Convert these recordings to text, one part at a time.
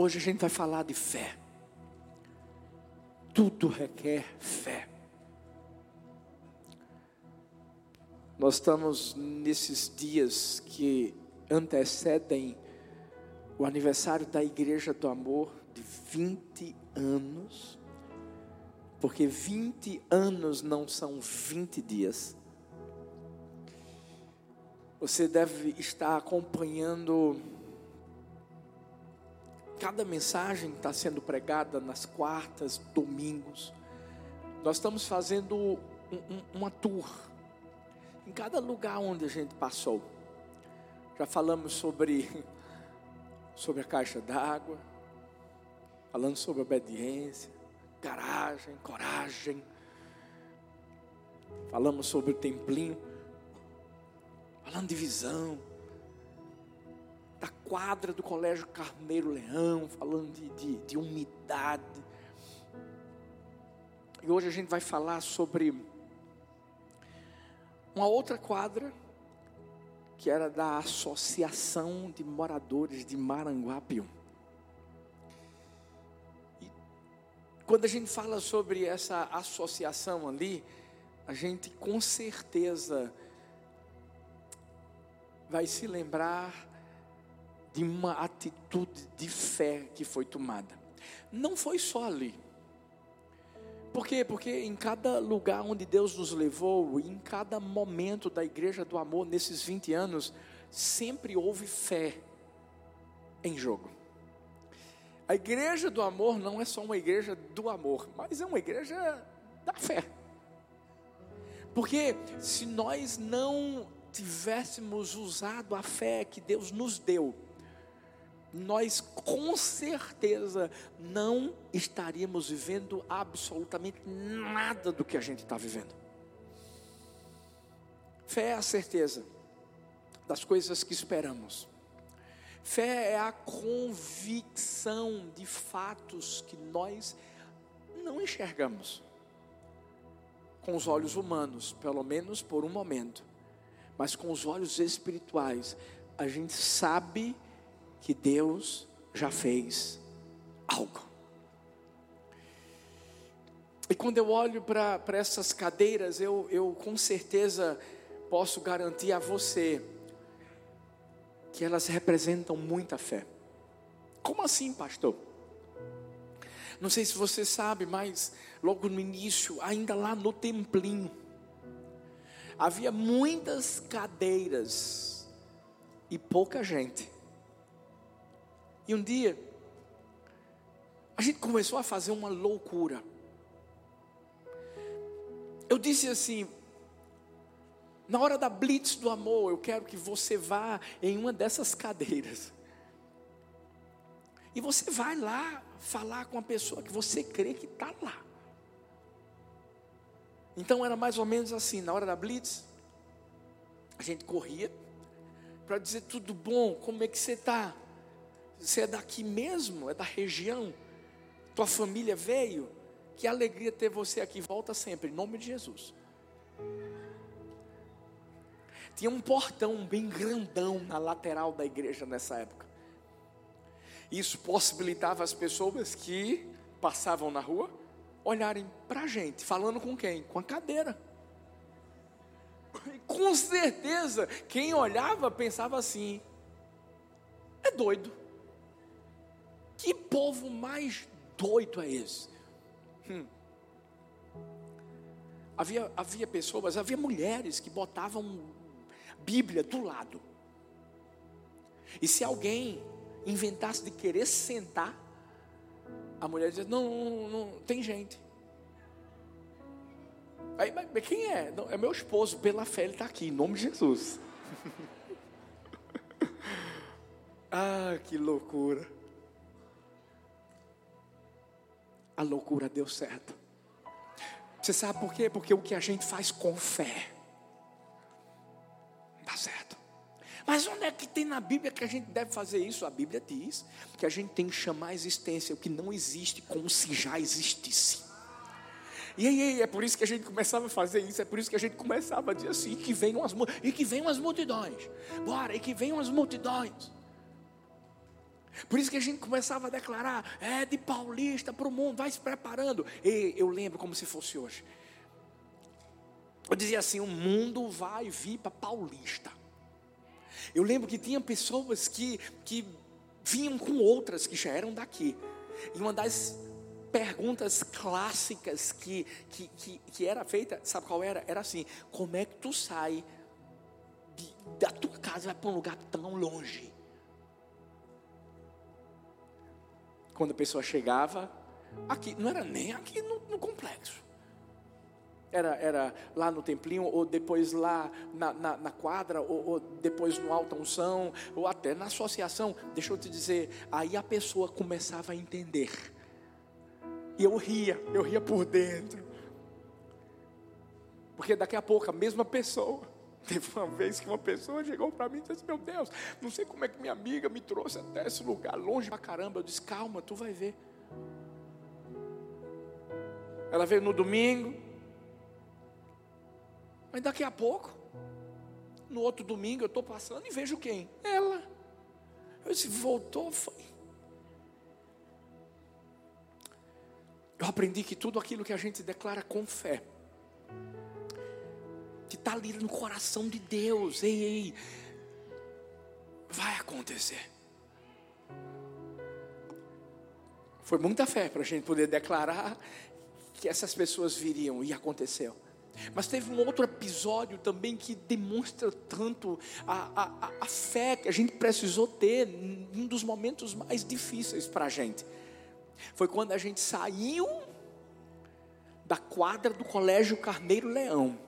Hoje a gente vai falar de fé. Tudo requer fé. Nós estamos nesses dias que antecedem o aniversário da Igreja do Amor de 20 anos, porque 20 anos não são 20 dias. Você deve estar acompanhando cada mensagem está sendo pregada nas quartas, domingos. Nós estamos fazendo um, um, uma tour em cada lugar onde a gente passou. Já falamos sobre, sobre a caixa d'água, falando sobre obediência, garagem, coragem. Falamos sobre o templinho, falando de visão, da quadra do Colégio Carneiro Leão, falando de, de, de umidade. E hoje a gente vai falar sobre uma outra quadra, que era da Associação de Moradores de Maranguapium. E quando a gente fala sobre essa associação ali, a gente com certeza vai se lembrar de uma atitude de fé que foi tomada. Não foi só ali. Por quê? Porque em cada lugar onde Deus nos levou, em cada momento da igreja do amor, nesses 20 anos, sempre houve fé em jogo. A igreja do amor não é só uma igreja do amor, mas é uma igreja da fé. Porque se nós não tivéssemos usado a fé que Deus nos deu, nós com certeza não estaríamos vivendo absolutamente nada do que a gente está vivendo. Fé é a certeza das coisas que esperamos. Fé é a convicção de fatos que nós não enxergamos com os olhos humanos, pelo menos por um momento, mas com os olhos espirituais, a gente sabe que Deus já fez algo. E quando eu olho para essas cadeiras, eu, eu com certeza posso garantir a você que elas representam muita fé. Como assim, pastor? Não sei se você sabe, mas logo no início, ainda lá no templinho, havia muitas cadeiras e pouca gente. E um dia, a gente começou a fazer uma loucura. Eu disse assim: na hora da blitz do amor, eu quero que você vá em uma dessas cadeiras. E você vai lá falar com a pessoa que você crê que está lá. Então era mais ou menos assim, na hora da blitz, a gente corria para dizer tudo bom, como é que você está? Você é daqui mesmo? É da região? Tua família veio? Que alegria ter você aqui. Volta sempre, em nome de Jesus. Tinha um portão bem grandão na lateral da igreja nessa época. Isso possibilitava as pessoas que passavam na rua olharem para a gente, falando com quem? Com a cadeira. Com certeza, quem olhava pensava assim: é doido. Que povo mais doido é esse? Hum. Havia, havia pessoas, havia mulheres que botavam Bíblia do lado. E se alguém inventasse de querer sentar, a mulher dizia: Não, não, não tem gente. Aí, mas, quem é? Não, é meu esposo, pela fé ele está aqui, em nome de Jesus. ah, que loucura. A loucura deu certo. Você sabe por quê? Porque o que a gente faz com fé dá certo. Mas onde é que tem na Bíblia que a gente deve fazer isso? A Bíblia diz que a gente tem que chamar a existência o que não existe como se já existisse. E aí, é por isso que a gente começava a fazer isso, é por isso que a gente começava a dizer assim, que venham as, e que venham as multidões. Bora, e que venham as multidões. Por isso que a gente começava a declarar, é de paulista para o mundo, vai se preparando. E eu lembro como se fosse hoje. Eu dizia assim: o mundo vai vir para paulista. Eu lembro que tinha pessoas que, que vinham com outras que já eram daqui. E uma das perguntas clássicas que, que, que, que era feita, sabe qual era? Era assim: como é que tu sai de, da tua casa e vai para um lugar tão longe? Quando a pessoa chegava, aqui, não era nem aqui no, no complexo. Era, era lá no templinho, ou depois lá na, na, na quadra, ou, ou, depois no alta unção, ou até na associação. Deixa eu te dizer, aí a pessoa começava a entender. E eu ria, eu ria por dentro. Porque daqui a pouco a mesma pessoa. Teve uma vez que uma pessoa chegou para mim e disse: Meu Deus, não sei como é que minha amiga me trouxe até esse lugar, longe pra caramba. Eu disse: Calma, tu vai ver. Ela veio no domingo, mas daqui a pouco, no outro domingo, eu estou passando e vejo quem? Ela. Eu disse: Voltou, foi. Eu aprendi que tudo aquilo que a gente declara com fé, que está ali no coração de Deus, ei, ei, vai acontecer. Foi muita fé para a gente poder declarar que essas pessoas viriam e aconteceu. Mas teve um outro episódio também que demonstra tanto a, a, a fé que a gente precisou ter em um dos momentos mais difíceis para a gente. Foi quando a gente saiu da quadra do Colégio Carneiro Leão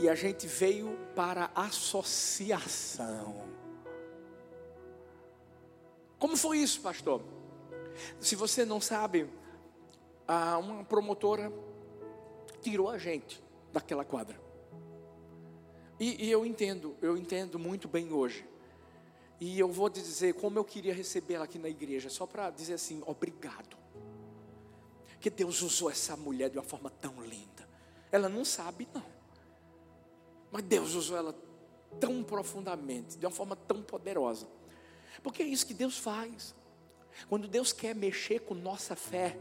e a gente veio para associação. Como foi isso, pastor? Se você não sabe, uma promotora tirou a gente daquela quadra. E, e, eu entendo, eu entendo muito bem hoje. E eu vou dizer como eu queria receber ela aqui na igreja, só para dizer assim, obrigado. Que Deus usou essa mulher de uma forma tão linda. Ela não sabe, não. Mas Deus usou ela tão profundamente, de uma forma tão poderosa. Porque é isso que Deus faz. Quando Deus quer mexer com nossa fé,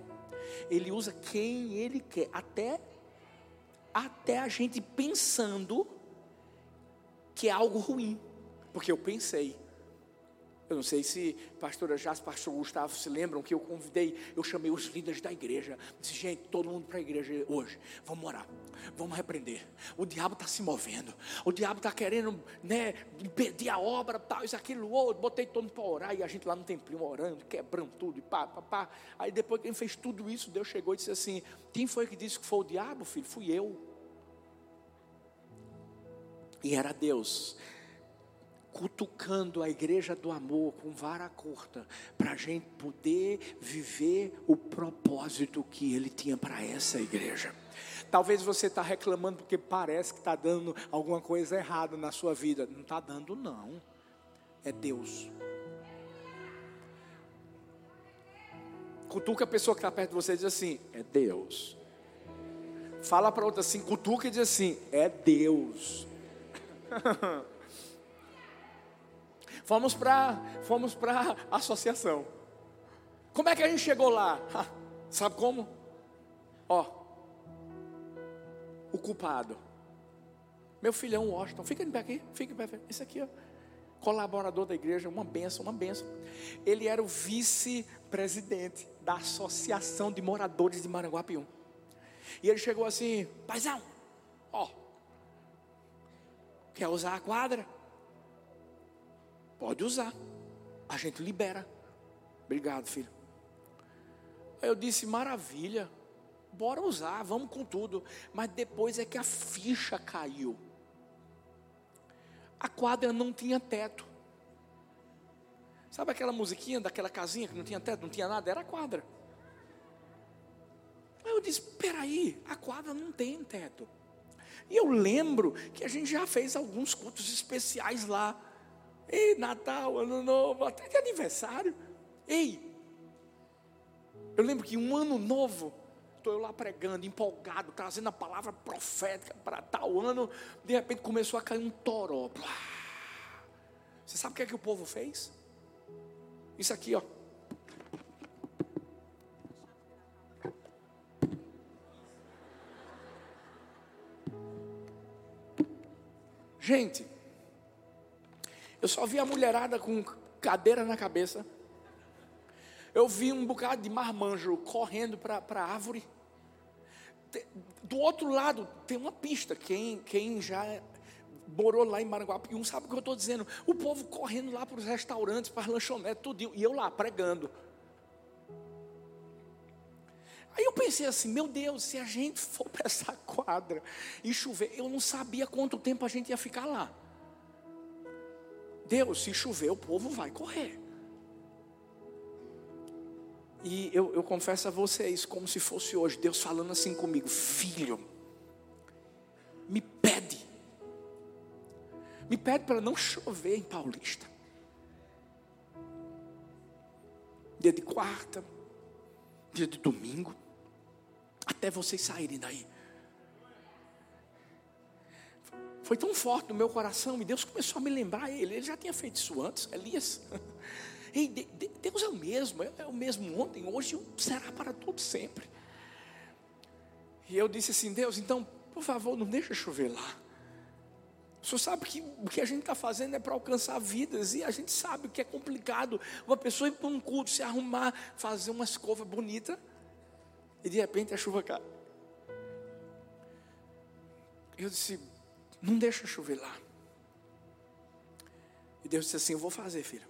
Ele usa quem Ele quer, até até a gente pensando que é algo ruim, porque eu pensei. Eu não sei se pastora Jás, pastor Gustavo se lembram que eu convidei, eu chamei os líderes da igreja. Disse, gente, todo mundo para a igreja hoje. Vamos orar, vamos repreender. O diabo está se movendo, o diabo está querendo né, impedir a obra, tal, isso, aquilo, outro. Botei todo mundo para orar e a gente lá no templinho orando, quebrando tudo e pá, pá, pá. Aí depois que ele fez tudo isso, Deus chegou e disse assim: Quem foi que disse que foi o diabo, filho? Fui eu. E era Deus cutucando a igreja do amor com vara curta, para a gente poder viver o propósito que Ele tinha para essa igreja. Talvez você está reclamando porque parece que está dando alguma coisa errada na sua vida. Não está dando, não. É Deus. Cutuca a pessoa que está perto de você e diz assim: é Deus. Fala para outra assim, cutuca e diz assim: é Deus. Fomos para fomos para associação. Como é que a gente chegou lá? Sabe como? Ó, o culpado. Meu filhão Washington, fica pé aqui, fica de pé. Esse aqui, ó, colaborador da igreja, uma benção, uma benção. Ele era o vice-presidente da Associação de Moradores de Maranguapium. E ele chegou assim, paizão, ó, quer usar a quadra? Pode usar. A gente libera. Obrigado, filho. Aí eu disse: maravilha, bora usar, vamos com tudo. Mas depois é que a ficha caiu. A quadra não tinha teto. Sabe aquela musiquinha daquela casinha que não tinha teto, não tinha nada? Era a quadra. Aí eu disse: peraí, a quadra não tem teto. E eu lembro que a gente já fez alguns cultos especiais lá. Ei, Natal, Ano Novo, até de aniversário. Ei, eu lembro que um ano novo, estou eu lá pregando, empolgado, trazendo a palavra profética para tal ano, de repente começou a cair um toró. Você sabe o que é que o povo fez? Isso aqui, ó. Gente, eu só vi a mulherada com cadeira na cabeça. Eu vi um bocado de marmanjo correndo para a árvore. Do outro lado tem uma pista. Quem, quem já morou lá em Maranguapium sabe o que eu estou dizendo. O povo correndo lá para os restaurantes, para as lanchonetes, tudo. E eu lá pregando. Aí eu pensei assim, meu Deus, se a gente for para essa quadra e chover, eu não sabia quanto tempo a gente ia ficar lá. Deus, se chover, o povo vai correr. E eu, eu confesso a vocês, como se fosse hoje, Deus falando assim comigo: Filho, me pede, me pede para não chover em Paulista. Dia de quarta, dia de domingo, até vocês saírem daí. Foi tão forte no meu coração, e Deus começou a me lembrar ele. Ele já tinha feito isso antes, Elias. Ei, Deus é o mesmo, é o mesmo ontem, hoje será para todo sempre. E eu disse assim: Deus, então, por favor, não deixa chover lá. O senhor sabe que o que a gente está fazendo é para alcançar vidas, e a gente sabe que é complicado uma pessoa ir para um culto, se arrumar, fazer uma escova bonita, e de repente a chuva cai. Eu disse: não deixa chover lá. E Deus disse assim: Eu vou fazer, filho.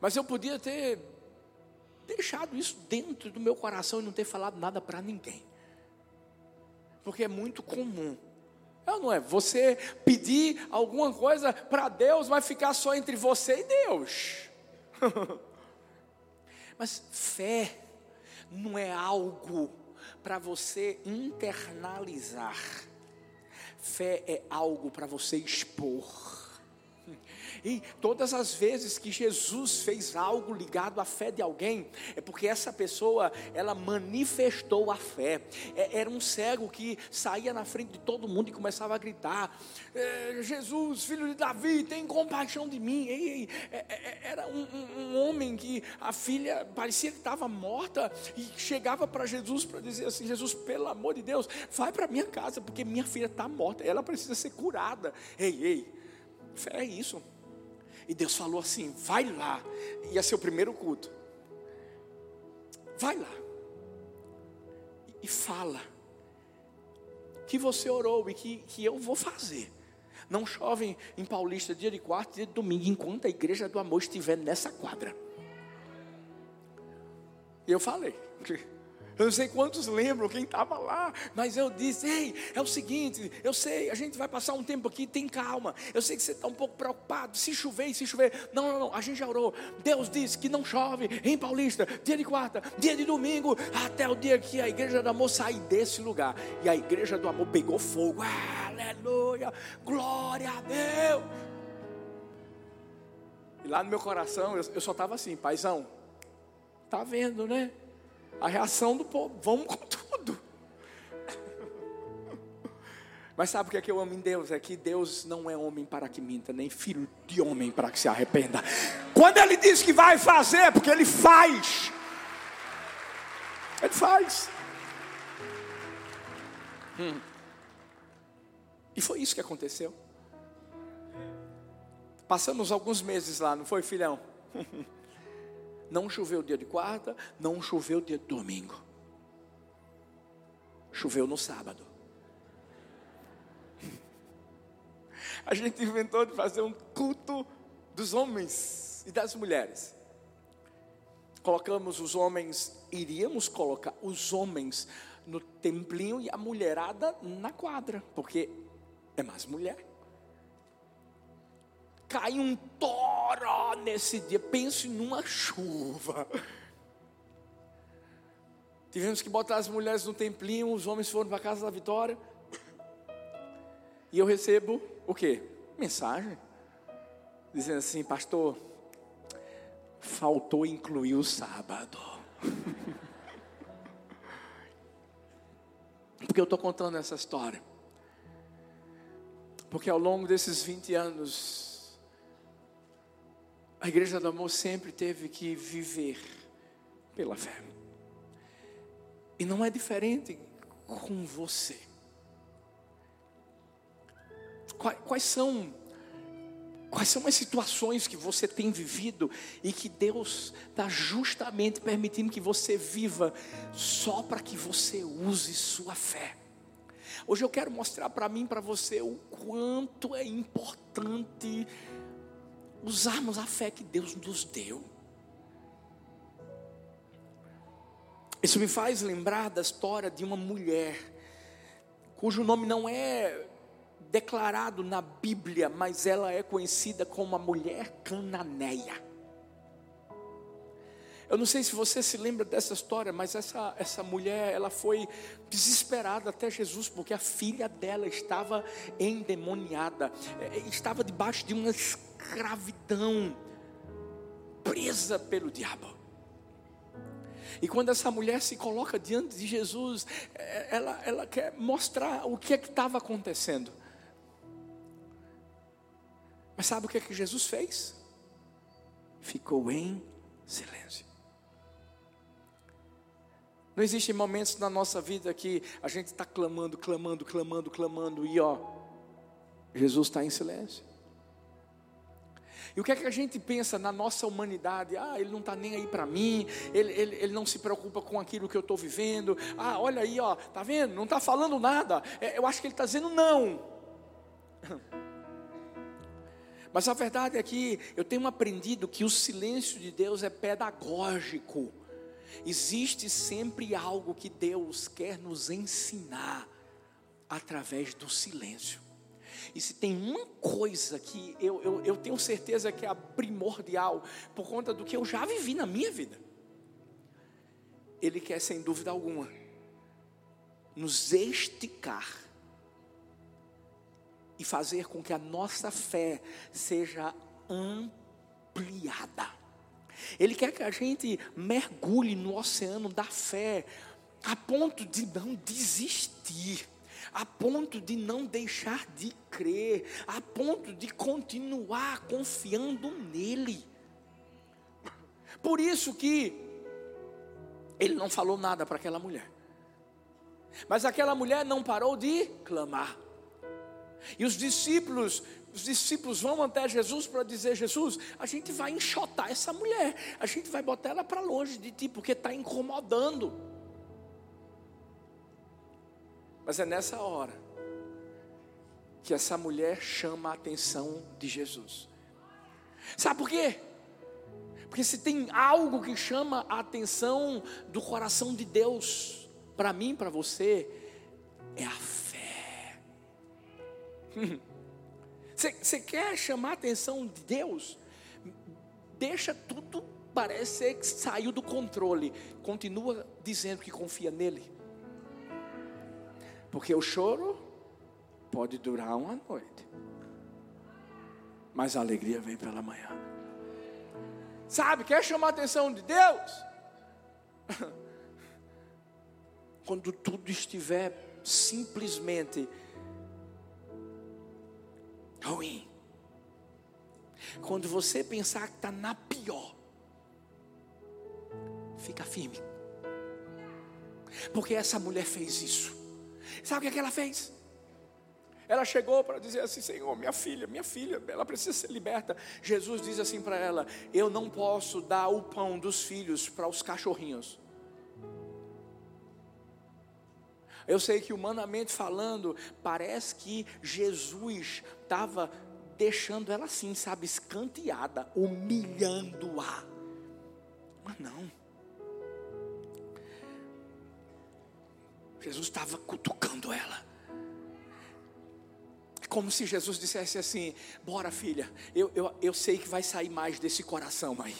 Mas eu podia ter deixado isso dentro do meu coração e não ter falado nada para ninguém. Porque é muito comum. Não, não é? Você pedir alguma coisa para Deus, vai ficar só entre você e Deus. Mas fé não é algo para você internalizar. Fé é algo para você expor. E todas as vezes que Jesus fez algo ligado à fé de alguém, é porque essa pessoa, ela manifestou a fé. É, era um cego que saía na frente de todo mundo e começava a gritar: é, Jesus, filho de Davi, tem compaixão de mim. E, é, é, era um, um, um, homem que a filha parecia que estava morta e chegava para Jesus para dizer assim: Jesus, pelo amor de Deus, vai para minha casa, porque minha filha está morta, ela precisa ser curada. Ei, ei, fé é isso. E Deus falou assim: vai lá. Ia ser o primeiro culto. Vai lá. E fala. Que você orou e que, que eu vou fazer. Não chove em Paulista dia de quarta, dia de domingo, enquanto a igreja do amor estiver nessa quadra. E eu falei. Eu não sei quantos lembram quem estava lá, mas eu disse: Ei, é o seguinte, eu sei, a gente vai passar um tempo aqui, tem calma. Eu sei que você está um pouco preocupado, se chover, se chover. Não, não, não, a gente já orou. Deus disse que não chove em Paulista, dia de quarta, dia de domingo, até o dia que a igreja do amor sair desse lugar. E a igreja do amor pegou fogo. Aleluia, glória a Deus. E lá no meu coração, eu, só estava assim, paizão, tá vendo, né? A reação do povo, vamos com tudo. Mas sabe o que é que eu amo em Deus? É que Deus não é homem para que minta, nem filho de homem para que se arrependa. Quando Ele diz que vai fazer, é porque Ele faz. Ele faz. Hum. E foi isso que aconteceu. Passamos alguns meses lá, não foi, filhão? Não choveu dia de quarta, não choveu dia de domingo. Choveu no sábado. A gente inventou de fazer um culto dos homens e das mulheres. Colocamos os homens, iríamos colocar os homens no templinho e a mulherada na quadra, porque é mais mulher cai um toró nesse dia. Pense numa chuva. Tivemos que botar as mulheres no templinho, os homens foram para a casa da vitória. E eu recebo o quê? Mensagem. Dizendo assim, pastor, faltou incluir o sábado. Porque eu estou contando essa história. Porque ao longo desses 20 anos, A igreja do amor sempre teve que viver pela fé. E não é diferente com você. Quais, são Quais são as situações que você tem vivido e que Deus está justamente permitindo que você viva só para que você use sua fé? Hoje eu quero mostrar para mim, para você, o quanto é importante usarmos a fé que Deus nos deu. Isso me faz lembrar da história de uma mulher, cujo nome não é declarado na Bíblia, mas ela é conhecida como a mulher cananeia. Eu não sei se você se lembra dessa história, mas essa, essa mulher, ela foi desesperada até Jesus, porque a filha dela estava endemoniada, é, estava debaixo de uma escravidão, presa pelo diabo. E quando essa mulher se coloca diante de Jesus, é, ela, ela quer mostrar o que é que estava acontecendo. Mas sabe o que é que Jesus fez? Ficou em silêncio. Não existem momentos na nossa vida que a gente está clamando, clamando, clamando, clamando, e ó, Jesus está em silêncio. E o que é que a gente pensa na nossa humanidade? Ah, ele não está nem aí para mim, ele, ele, ele não se preocupa com aquilo que eu estou vivendo. Ah, olha aí, ó, tá vendo? Não está falando nada. É, eu acho que ele está dizendo não. Mas a verdade é que eu tenho aprendido que o silêncio de Deus é pedagógico. Existe sempre algo que Deus quer nos ensinar através do silêncio. E se tem uma coisa que eu, eu, eu tenho certeza que é primordial, por conta do que eu já vivi na minha vida, Ele quer, sem dúvida alguma, nos esticar e fazer com que a nossa fé seja ampliada. Ele quer que a gente mergulhe no oceano da fé, a ponto de não desistir, a ponto de não deixar de crer, a ponto de continuar confiando nele. Por isso que ele não falou nada para aquela mulher. Mas aquela mulher não parou de clamar. E os discípulos, os discípulos vão até Jesus para dizer: Jesus, a gente vai enxotar essa mulher, a gente vai botar ela para longe de ti, porque está incomodando. Mas é nessa hora que essa mulher chama a atenção de Jesus. Sabe por quê? Porque se tem algo que chama a atenção do coração de Deus, para mim, para você, é a Você quer chamar a atenção de Deus? Deixa tudo parecer que saiu do controle. Continua dizendo que confia nele. Porque o choro pode durar uma noite. Mas a alegria vem pela manhã. Sabe, quer chamar a atenção de Deus? Quando tudo estiver simplesmente ruim. Quando você pensar que está na pior, fica firme. Porque essa mulher fez isso. Sabe o que, é que ela fez? Ela chegou para dizer assim: Senhor, minha filha, minha filha, ela precisa ser liberta. Jesus diz assim para ela: Eu não posso dar o pão dos filhos para os cachorrinhos. Eu sei que humanamente falando, parece que Jesus estava deixando ela assim, sabe, escanteada, humilhando-a. Mas não. Jesus estava cutucando ela. Como se Jesus dissesse assim: Bora, filha, eu, eu, eu sei que vai sair mais desse coração aí.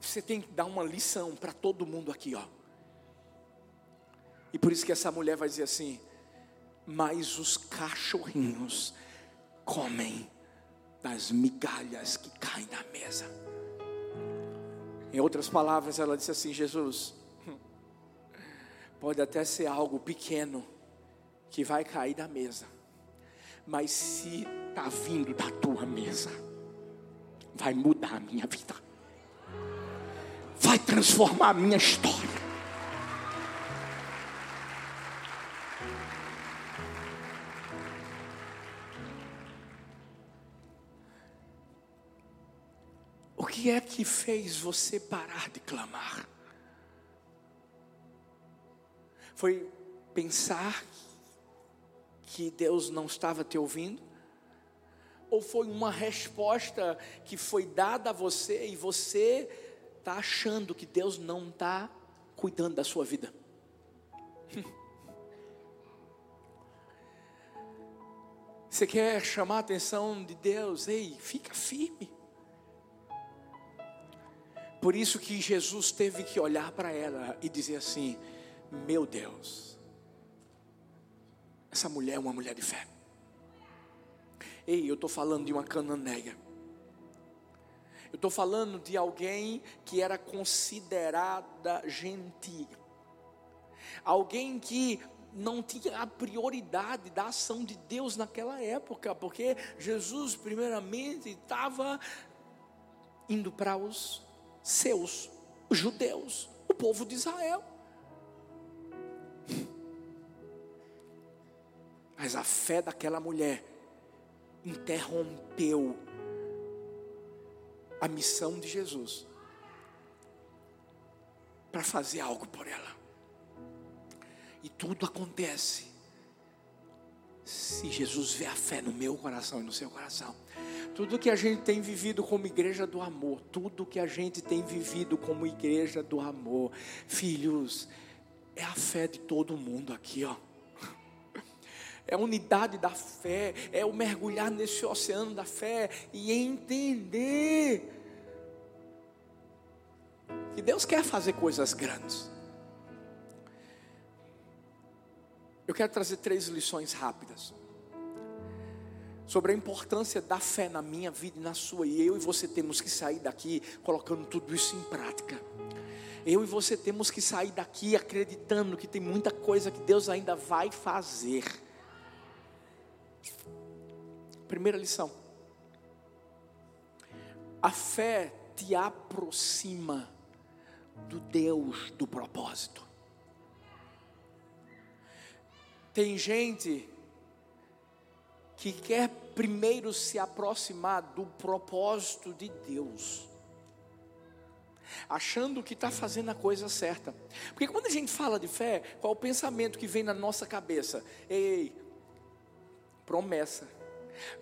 Você tem que dar uma lição para todo mundo aqui, ó. E por isso que essa mulher vai dizer assim: Mas os cachorrinhos comem das migalhas que caem da mesa. Em outras palavras, ela disse assim: Jesus, pode até ser algo pequeno que vai cair da mesa, mas se está vindo da tua mesa, vai mudar a minha vida, vai transformar a minha história. O que é que fez você parar de clamar? Foi pensar que Deus não estava te ouvindo? Ou foi uma resposta que foi dada a você e você está achando que Deus não está cuidando da sua vida? Você quer chamar a atenção de Deus? Ei, fica firme. Por isso que Jesus teve que olhar para ela e dizer assim: Meu Deus, essa mulher é uma mulher de fé. Ei, eu estou falando de uma cananeia. Eu estou falando de alguém que era considerada gentil. Alguém que não tinha a prioridade da ação de Deus naquela época, porque Jesus, primeiramente, estava indo para os seus, os judeus, o povo de Israel. Mas a fé daquela mulher interrompeu a missão de Jesus para fazer algo por ela. E tudo acontece se Jesus vê a fé no meu coração e no seu coração. Tudo que a gente tem vivido como igreja do amor, tudo que a gente tem vivido como igreja do amor, filhos, é a fé de todo mundo aqui, ó é a unidade da fé, é o mergulhar nesse oceano da fé e entender que Deus quer fazer coisas grandes. Eu quero trazer três lições rápidas sobre a importância da fé na minha vida e na sua, e eu e você temos que sair daqui colocando tudo isso em prática. Eu e você temos que sair daqui acreditando que tem muita coisa que Deus ainda vai fazer. Primeira lição: a fé te aproxima do Deus do propósito. Tem gente que quer primeiro se aproximar do propósito de Deus, achando que está fazendo a coisa certa. Porque quando a gente fala de fé, qual é o pensamento que vem na nossa cabeça? Ei, promessa,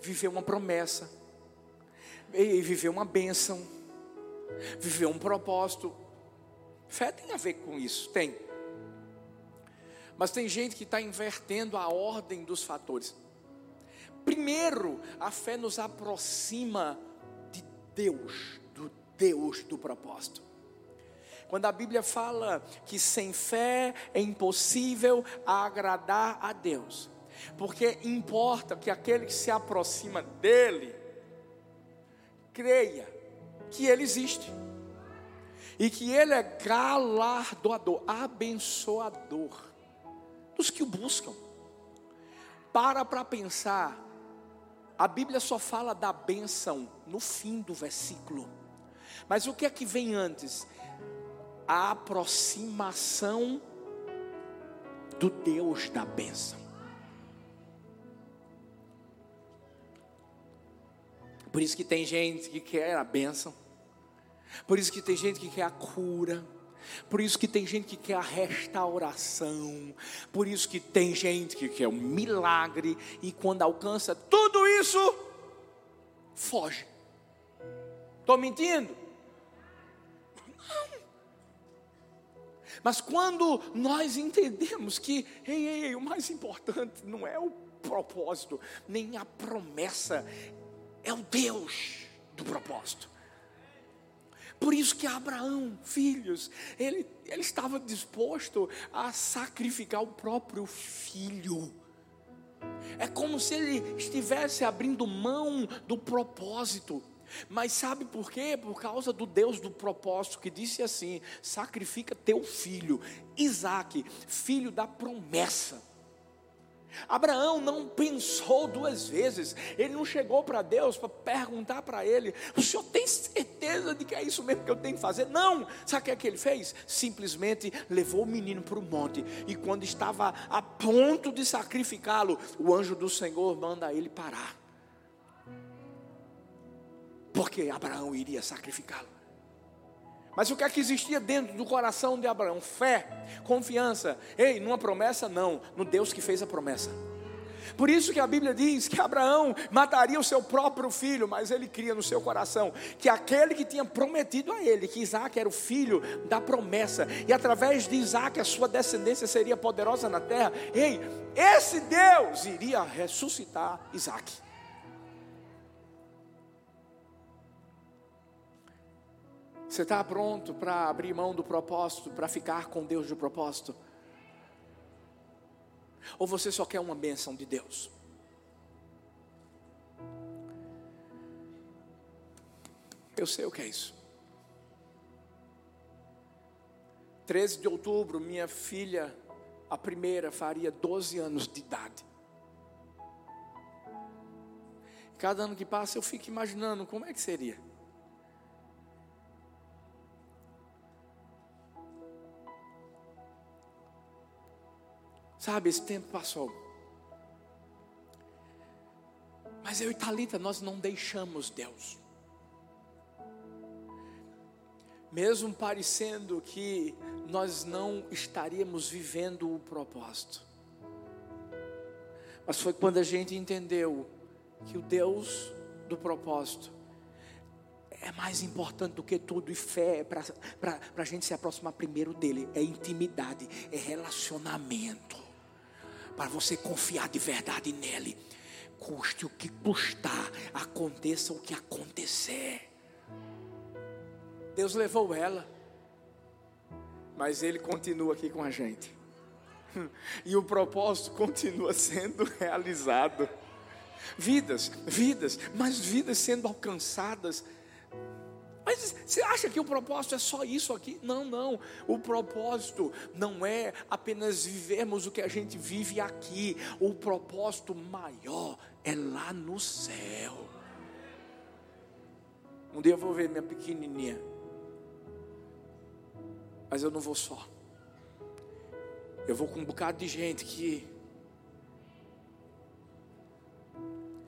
viver uma promessa, e viver uma bênção, viver um propósito. Fé tem a ver com isso, tem. Mas tem gente que está invertendo a ordem dos fatores. Primeiro, a fé nos aproxima de Deus, do Deus do propósito. Quando a Bíblia fala que sem fé é impossível agradar a Deus, porque importa que aquele que se aproxima dele creia que ele existe e que ele é galardoador, abençoador dos que o buscam. Para para pensar, a Bíblia só fala da bênção no fim do versículo. Mas o que é que vem antes? A aproximação do Deus da bênção. Por isso que tem gente que quer a bênção. Por isso que tem gente que quer a cura. Por isso que tem gente que quer a restauração. Por isso que tem gente que quer o um milagre. E quando alcança tudo isso, foge. Estou mentindo? Não. Mas quando nós entendemos que ei, ei, o mais importante não é o propósito, nem a promessa, é o Deus do propósito. Por isso que Abraão, filhos, ele, ele estava disposto a sacrificar o próprio filho. É como se ele estivesse abrindo mão do propósito. Mas sabe por quê? Por causa do Deus do propósito que disse assim: sacrifica teu filho, Isaac, filho da promessa. Abraão não pensou duas vezes, ele não chegou para Deus para perguntar para ele: o senhor tem certeza de que é isso mesmo que eu tenho que fazer? Não, sabe o que, é que ele fez? Simplesmente levou o menino para o monte, e quando estava a ponto de sacrificá-lo, o anjo do Senhor manda ele parar, porque Abraão iria sacrificá-lo. Mas o que é que existia dentro do coração de Abraão? Fé, confiança. Ei, numa promessa não, no Deus que fez a promessa. Por isso que a Bíblia diz que Abraão mataria o seu próprio filho, mas ele cria no seu coração que aquele que tinha prometido a ele, que Isaac era o filho da promessa, e através de Isaac a sua descendência seria poderosa na terra. Ei, esse Deus iria ressuscitar Isaac. Você está pronto para abrir mão do propósito, para ficar com Deus de propósito? Ou você só quer uma bênção de Deus? Eu sei o que é isso. 13 de outubro, minha filha, a primeira, faria 12 anos de idade. Cada ano que passa eu fico imaginando como é que seria. Sabe, esse tempo passou. Mas eu e Talita, nós não deixamos Deus. Mesmo parecendo que nós não estaríamos vivendo o propósito. Mas foi quando a gente entendeu que o Deus do propósito é mais importante do que tudo, e fé para a gente se aproximar primeiro dele, é intimidade, é relacionamento para você confiar de verdade nele. Custe o que custar, aconteça o que acontecer. Deus levou ela, mas Ele continua aqui com a gente, e o propósito continua sendo realizado. Vidas, vidas, mas vidas sendo alcançadas mas você acha que o propósito é só isso aqui? Não, não. O propósito não é apenas vivermos o que a gente vive aqui. O propósito maior é lá no céu. Um dia eu vou ver minha pequenininha. Mas eu não vou só. Eu vou com um bocado de gente que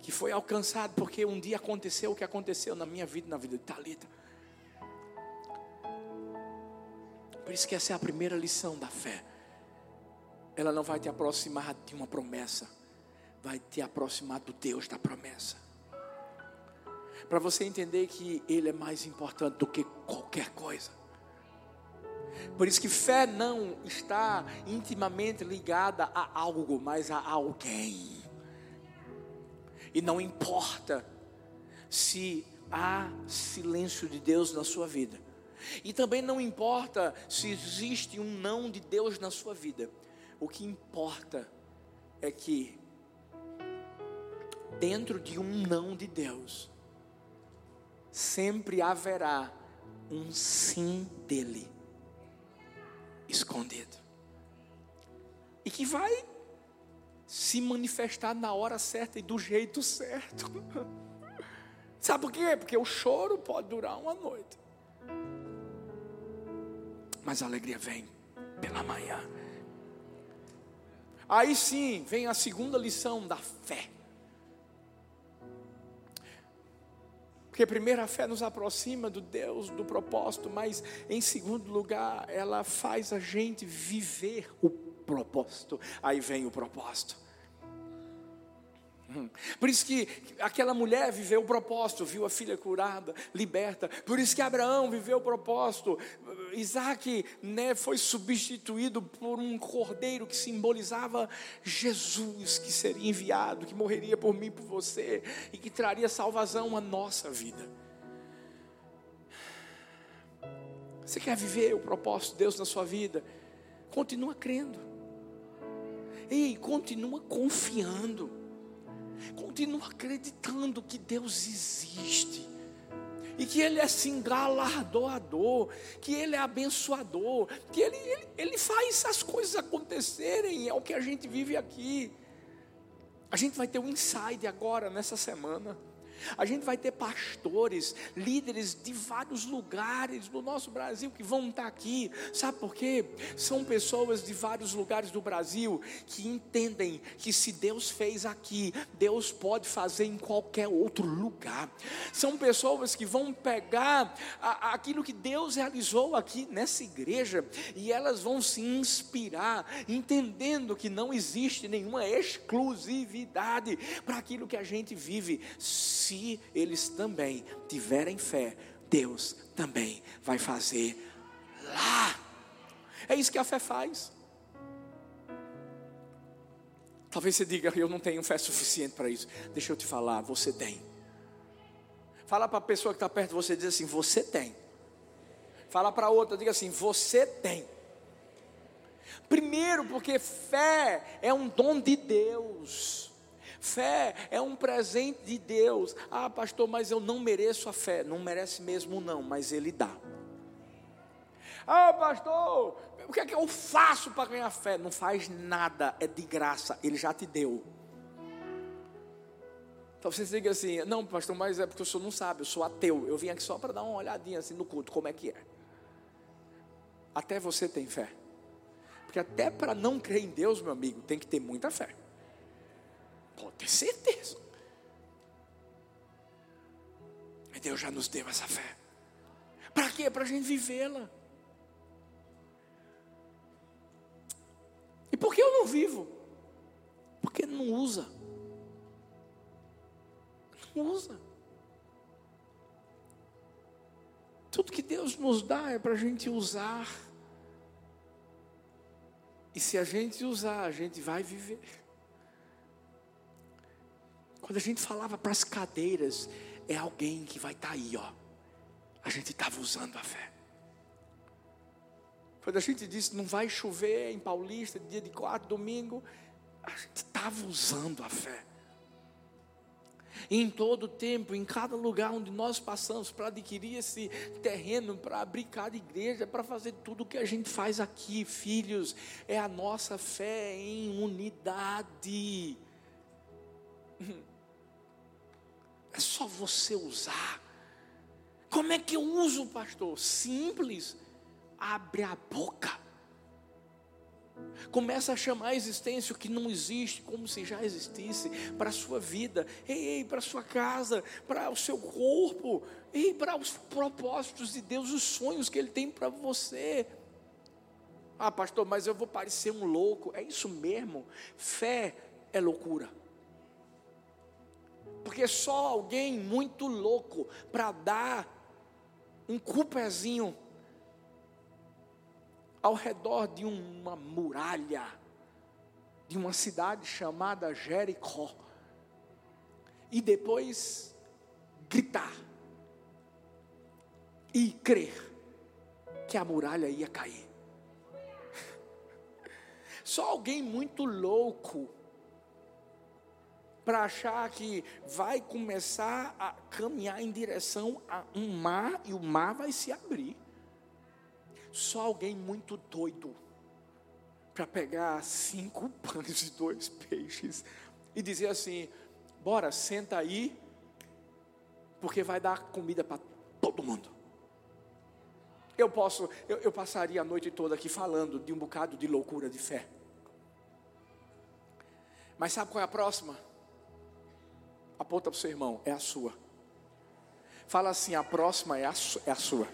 que foi alcançado porque um dia aconteceu o que aconteceu na minha vida, na vida de Talita. Por isso que essa é a primeira lição da fé. Ela não vai te aproximar de uma promessa, vai te aproximar do Deus da promessa. Para você entender que Ele é mais importante do que qualquer coisa. Por isso que fé não está intimamente ligada a algo, mas a alguém. E não importa se há silêncio de Deus na sua vida. E também não importa se existe um não de Deus na sua vida. O que importa é que dentro de um não de Deus sempre haverá um sim dele escondido. E que vai se manifestar na hora certa e do jeito certo. Sabe por quê? Porque o choro pode durar uma noite mas a alegria vem pela manhã. Aí sim vem a segunda lição da fé. Porque primeiro a fé nos aproxima do Deus, do propósito, mas em segundo lugar, ela faz a gente viver o propósito. Aí vem o propósito. Por isso que aquela mulher viveu o propósito, viu a filha curada, liberta. Por isso que Abraão viveu o propósito. Isaac né, foi substituído por um cordeiro que simbolizava Jesus, que seria enviado, que morreria por mim, por você, e que traria salvação à nossa vida. Você quer viver o propósito de Deus na sua vida? Continua crendo. Ei, continua confiando Continua acreditando que Deus existe. E que Ele é sim galardoador, que Ele é abençoador, que Ele, ele, ele faz as coisas acontecerem, é o que a gente vive aqui. A gente vai ter um inside agora, nessa semana. A gente vai ter pastores, líderes de vários lugares do nosso Brasil que vão estar aqui. Sabe por quê? São pessoas de vários lugares do Brasil que entendem que se Deus fez aqui, Deus pode fazer em qualquer outro lugar. São pessoas que vão pegar aquilo que Deus realizou aqui nessa igreja e elas vão se inspirar, entendendo que não existe nenhuma exclusividade para aquilo que a gente vive se eles também tiverem fé, Deus também vai fazer lá. É isso que a fé faz. Talvez você diga, eu não tenho fé suficiente para isso. Deixa eu te falar, você tem. Fala para a pessoa que está perto de você, diz assim: você tem. Fala para outra, diga assim: você tem. Primeiro, porque fé é um dom de Deus. Fé é um presente de Deus. Ah, pastor, mas eu não mereço a fé. Não merece mesmo, não, mas Ele dá. Ah, pastor, o que é que eu faço para ganhar fé? Não faz nada, é de graça, Ele já te deu. Então você diga assim: não, pastor, mas é porque o senhor não sabe, eu sou ateu. Eu vim aqui só para dar uma olhadinha assim no culto, como é que é. Até você tem fé. Porque até para não crer em Deus, meu amigo, tem que ter muita fé. Pode ter certeza. Mas Deus já nos deu essa fé. Para quê? Para a gente vivê-la. E por que eu não vivo? Porque não usa. Não usa. Tudo que Deus nos dá é para a gente usar. E se a gente usar, a gente vai viver. Quando a gente falava para as cadeiras, é alguém que vai estar tá aí, ó. A gente estava usando a fé. Quando a gente disse não vai chover em Paulista, dia de quarto, domingo, a gente estava usando a fé. Em todo tempo, em cada lugar onde nós passamos para adquirir esse terreno, para abrir cada igreja, para fazer tudo o que a gente faz aqui, filhos, é a nossa fé em unidade. É só você usar. Como é que eu uso, pastor? Simples. Abre a boca. Começa a chamar a existência o que não existe, como se já existisse, para a sua vida, ei, para a sua casa, para o seu corpo, ei, para os propósitos de Deus, os sonhos que Ele tem para você. Ah, pastor, mas eu vou parecer um louco. É isso mesmo. Fé é loucura. Porque só alguém muito louco para dar um cupezinho ao redor de uma muralha de uma cidade chamada Jericó e depois gritar e crer que a muralha ia cair. Só alguém muito louco para achar que vai começar a caminhar em direção a um mar e o mar vai se abrir. Só alguém muito doido para pegar cinco pães e dois peixes e dizer assim: bora, senta aí, porque vai dar comida para todo mundo. Eu posso, eu, eu passaria a noite toda aqui falando de um bocado de loucura de fé. Mas sabe qual é a próxima? Aponta para o seu irmão, é a sua. Fala assim: a próxima é a, é a sua.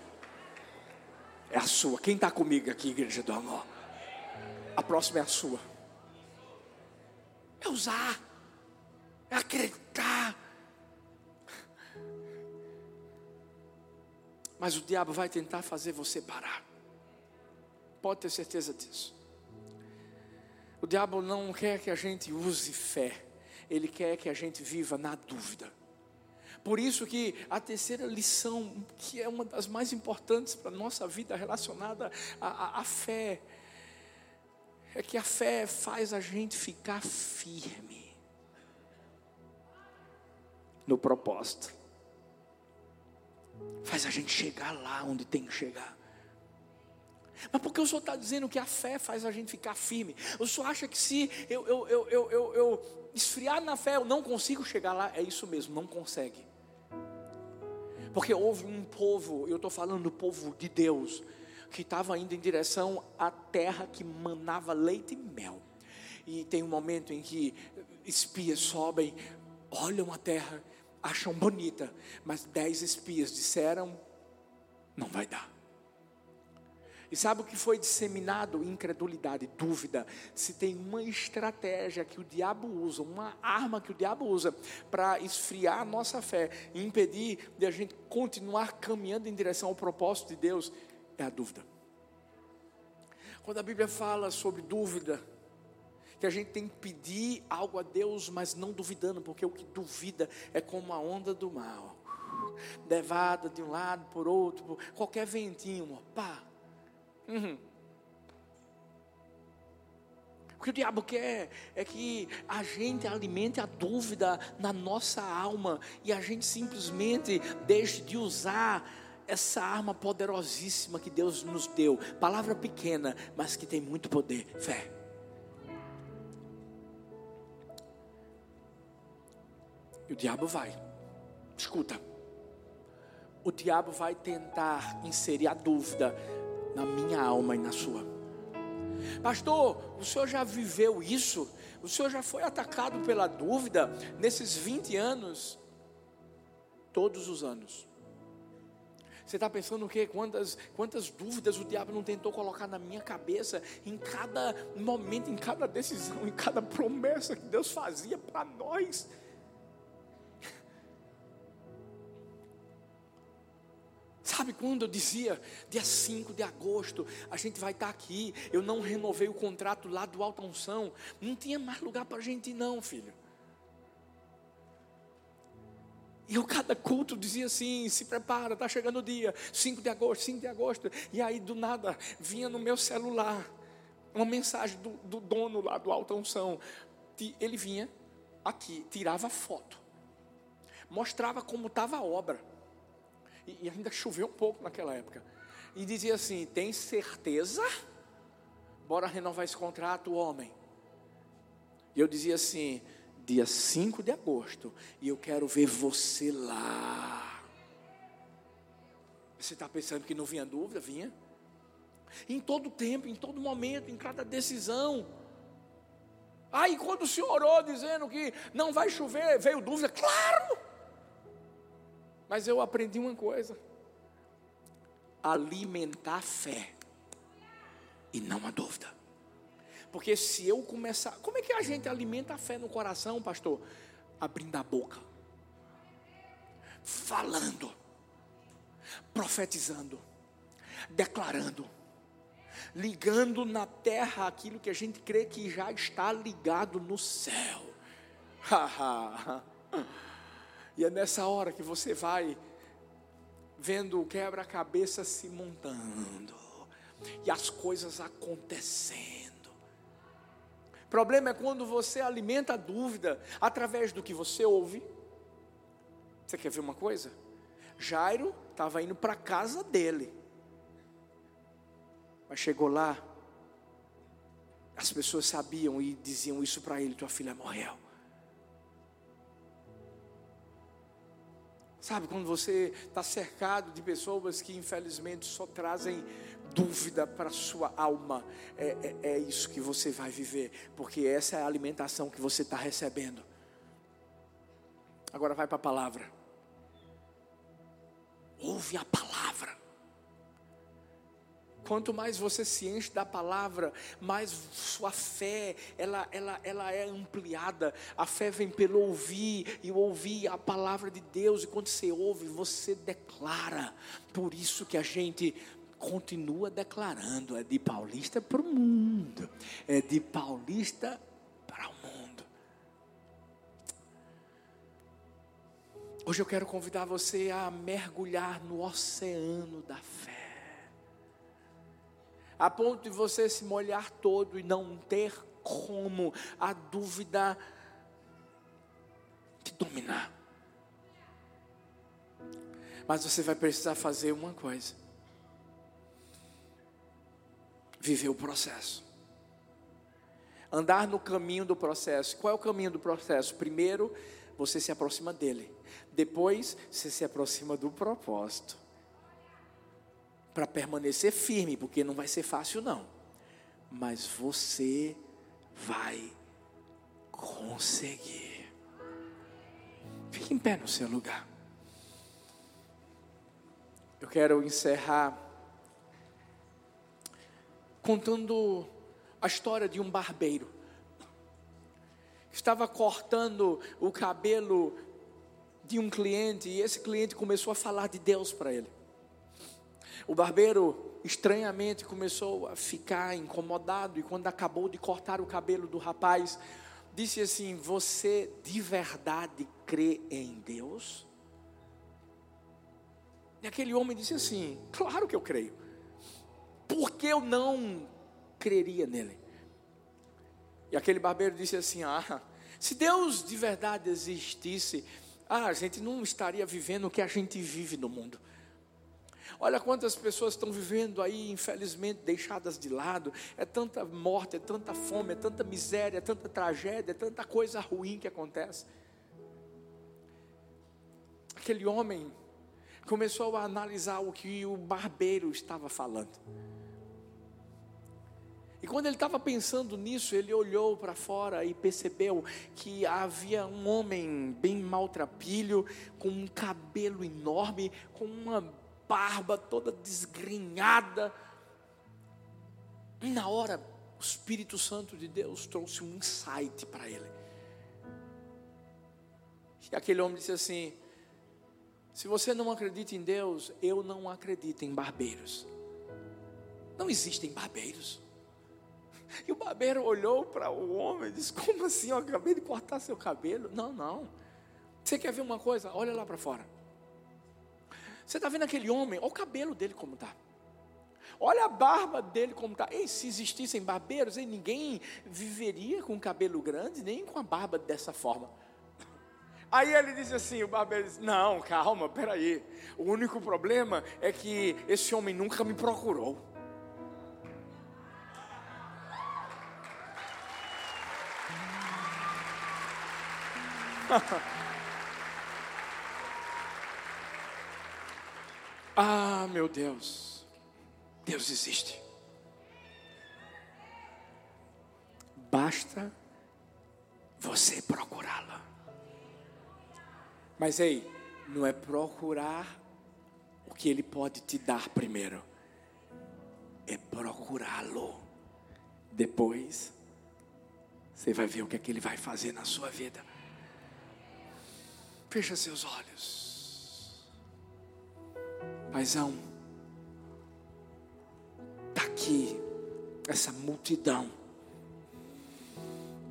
É a sua. Quem está comigo aqui, igreja do amor? A próxima é a sua. É usar, é acreditar. Mas o diabo vai tentar fazer você parar. Pode ter certeza disso. O diabo não quer que a gente use fé. Ele quer que a gente viva na dúvida. Por isso que a terceira lição, que é uma das mais importantes para a nossa vida relacionada à, à, fé, é que a fé faz a gente ficar firme no propósito. Faz a gente chegar lá onde tem que chegar. Mas por que o senhor está dizendo que a fé faz a gente ficar firme? O senhor acha que se eu, eu, eu, eu, eu, eu esfriar na fé, eu não consigo chegar lá? É isso mesmo, não consegue. Porque houve um povo, eu estou falando do povo de Deus, que estava indo em direção à terra que manava leite e mel. E tem um momento em que espias sobem, olham a terra, acham bonita, mas dez espias disseram: não vai dar. E sabe o que foi disseminado? Incredulidade, dúvida. Se tem uma estratégia que o diabo usa, uma arma que o diabo usa para esfriar a nossa fé e impedir de a gente continuar caminhando em direção ao propósito de Deus, é a dúvida. Quando a Bíblia fala sobre dúvida, que a gente tem que pedir algo a Deus, mas não duvidando, porque o que duvida é como a onda do mal, levada de um lado por outro, por qualquer ventinho, pá. Uhum. O que o diabo quer é que a gente alimente a dúvida na nossa alma e a gente simplesmente deixe de usar essa arma poderosíssima que Deus nos deu. Palavra pequena, mas que tem muito poder: fé. E o diabo vai, escuta, o diabo vai tentar inserir a dúvida na minha alma e na sua. Pastor, o senhor já viveu isso? O senhor já foi atacado pela dúvida nesses 20 anos? Todos os anos. Você está pensando o quê? Quantas, quantas dúvidas o diabo não tentou colocar na minha cabeça em cada momento, em cada decisão, em cada promessa que Deus fazia para nós? Sabe quando eu dizia, dia 5 de agosto, a gente vai estar aqui. Eu não renovei o contrato lá do Alta Unção. Não tinha mais lugar para a gente ir, não, filho. E eu, cada culto, dizia assim: se prepara, está chegando o dia, 5 de agosto, 5 de agosto. E aí, do nada, vinha no meu celular uma mensagem do, do dono lá do Alta Unção. Ele vinha aqui, tirava foto, mostrava como estava a obra e, ainda choveu um pouco naquela época. E dizia assim: Tem certeza? Bora renovar esse contrato, homem. E eu dizia assim: Dia 5 de agosto, e eu quero ver você lá. Você está pensando que não vinha dúvida? Vinha. Em todo tempo, em todo momento, em cada decisão. Aí quando o senhor orou dizendo que não vai chover, veio dúvida, claro! Mas eu aprendi uma coisa: alimentar a fé e não a dúvida. Porque se eu começar, como é que a gente alimenta a fé no coração, pastor? Abrindo a boca, falando, profetizando, declarando, ligando na terra aquilo que a gente crê que já está ligado no céu. E é nessa hora que você vai vendo o quebra-cabeça se montando e as coisas acontecendo. Problema é quando você alimenta a dúvida através do que você ouve. Você quer ver uma coisa? Jairo estava indo para casa dele. Mas chegou lá, as pessoas sabiam e diziam isso para ele: tua filha morreu. Sabe, quando você está cercado de pessoas que infelizmente só trazem dúvida para a sua alma, é, é, é, isso que você vai viver, porque essa é a alimentação que você está recebendo. Agora vai para a palavra. Ouve a palavra. Quanto mais você se enche da palavra, mais sua fé ela, ela, ela é ampliada. A fé vem pelo ouvir e ouvir a palavra de Deus. E quando você ouve, você declara. Por isso que a gente continua declarando: é de paulista para o mundo, é de paulista para o mundo. Hoje eu quero convidar você a mergulhar no oceano da fé a ponto de você se molhar todo e não ter como a dúvida te dominar. Mas você vai precisar fazer uma coisa. viver o processo. Andar no caminho do processo. Qual é o caminho do processo? Primeiro, você se aproxima dele. Depois, você se aproxima do propósito. Para permanecer firme, porque não vai ser fácil, não. Mas você vai conseguir. Fique em pé no seu lugar. Eu quero encerrar contando a história de um barbeiro. Estava cortando o cabelo de um cliente e esse cliente começou a falar de Deus para ele. O barbeiro estranhamente começou a ficar incomodado e quando acabou de cortar o cabelo do rapaz, disse assim: "Você de verdade crê em Deus?" E aquele homem disse assim: Claro que eu creio. Por que eu não creria nele? E aquele barbeiro disse assim: Ah, se Deus de verdade existisse, ah, a gente não estaria vivendo o que a gente vive no mundo. Olha quantas pessoas estão vivendo aí, infelizmente, deixadas de lado. É tanta morte, é tanta fome, é tanta miséria, é tanta tragédia, é tanta coisa ruim que acontece. Aquele homem começou a analisar o que o barbeiro estava falando. E quando ele estava pensando nisso, ele olhou para fora e percebeu que havia um homem bem maltrapilho, com um cabelo enorme, com uma barba toda desgrenhada. E na hora, o Espírito Santo de Deus trouxe um insight para ele. E aquele homem disse assim: se você não acredita em Deus, eu não acredito em barbeiros. Não existem barbeiros. E o barbeiro olhou para o homem e disse: Como assim? Eu acabei de cortar seu cabelo. Não, não. Você quer ver uma coisa? Olha lá para fora. Você está vendo aquele homem? Olha o cabelo dele como está. Olha a barba dele como está. Ei, se existissem barbeiros, ninguém viveria com cabelo grande, nem com a barba dessa forma. Aí ele disse assim, o barbeiro disse, não, calma, peraí. O único problema é que esse homem nunca me procurou. ah, meu Deus. Deus existe. Basta você procurá-la. Mas ei, não é procurar o que ele pode te dar primeiro, é procurá-lo. Depois, você vai ver o que é que ele vai fazer na sua vida. Fecha seus olhos. Paizão, está aqui essa multidão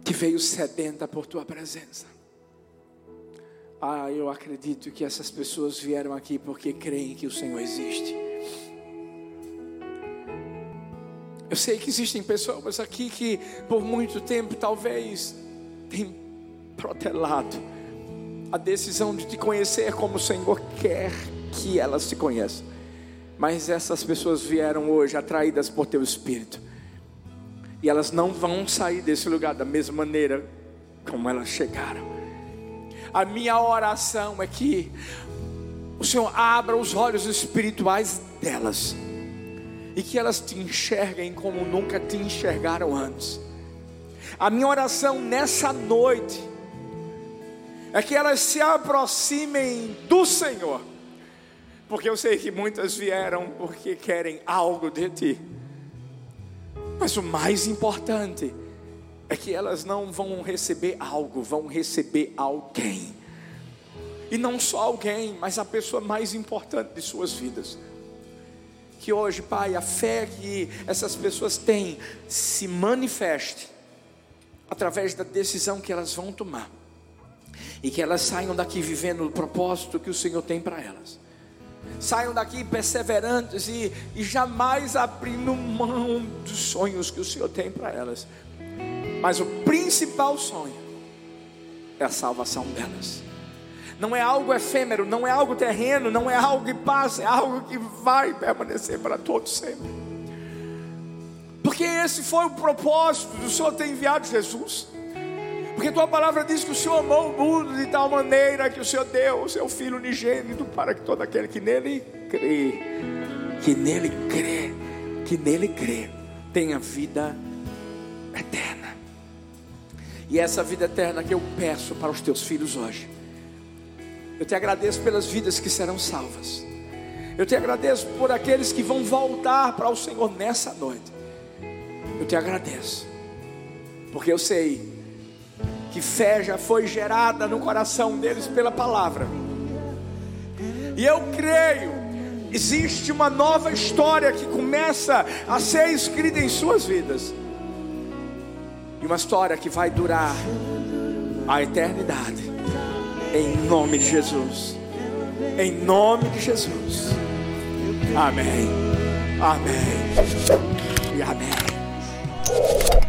que veio sedenta por tua presença. Ah, eu acredito que essas pessoas vieram aqui porque creem que o Senhor existe. Eu sei que existem pessoas aqui que por muito tempo talvez têm protelado a decisão de te conhecer como o Senhor quer que elas te conheçam. Mas essas pessoas vieram hoje atraídas por teu espírito. E elas não vão sair desse lugar da mesma maneira como elas chegaram. A minha oração é que o Senhor abra os olhos espirituais delas e que elas te enxerguem como nunca te enxergaram antes. A minha oração nessa noite é que elas se aproximem do Senhor, porque eu sei que muitas vieram porque querem algo de ti, mas o mais importante é que elas não vão receber algo, vão receber alguém. E não só alguém, mas a pessoa mais importante de suas vidas. Que hoje, Pai, a fé que essas pessoas têm se manifeste através da decisão que elas vão tomar. E que elas saiam daqui vivendo o propósito que o Senhor tem para elas. Saiam daqui perseverantes e, e jamais abrindo mão dos sonhos que o Senhor tem para elas mas o principal sonho é a salvação delas. Não é algo efêmero, não é algo terreno, não é algo que passa, é algo que vai permanecer para todos sempre. Porque esse foi o propósito do Senhor ter enviado Jesus. Porque tua palavra diz que o Senhor amou o mundo de tal maneira que o Senhor deu o seu Filho unigênito para que todo aquele que nele crê, que nele crê, que nele crê, tenha vida eterna. E essa vida eterna que eu peço para os teus filhos hoje. Eu te agradeço pelas vidas que serão salvas. Eu te agradeço por aqueles que vão voltar para o Senhor nessa noite. Eu te agradeço, porque eu sei que fé já foi gerada no coração deles pela palavra, e eu creio, existe uma nova história que começa a ser escrita em suas vidas, e uma história que vai durar a eternidade, em nome de Jesus, em nome de Jesus, amém, amém. E amém.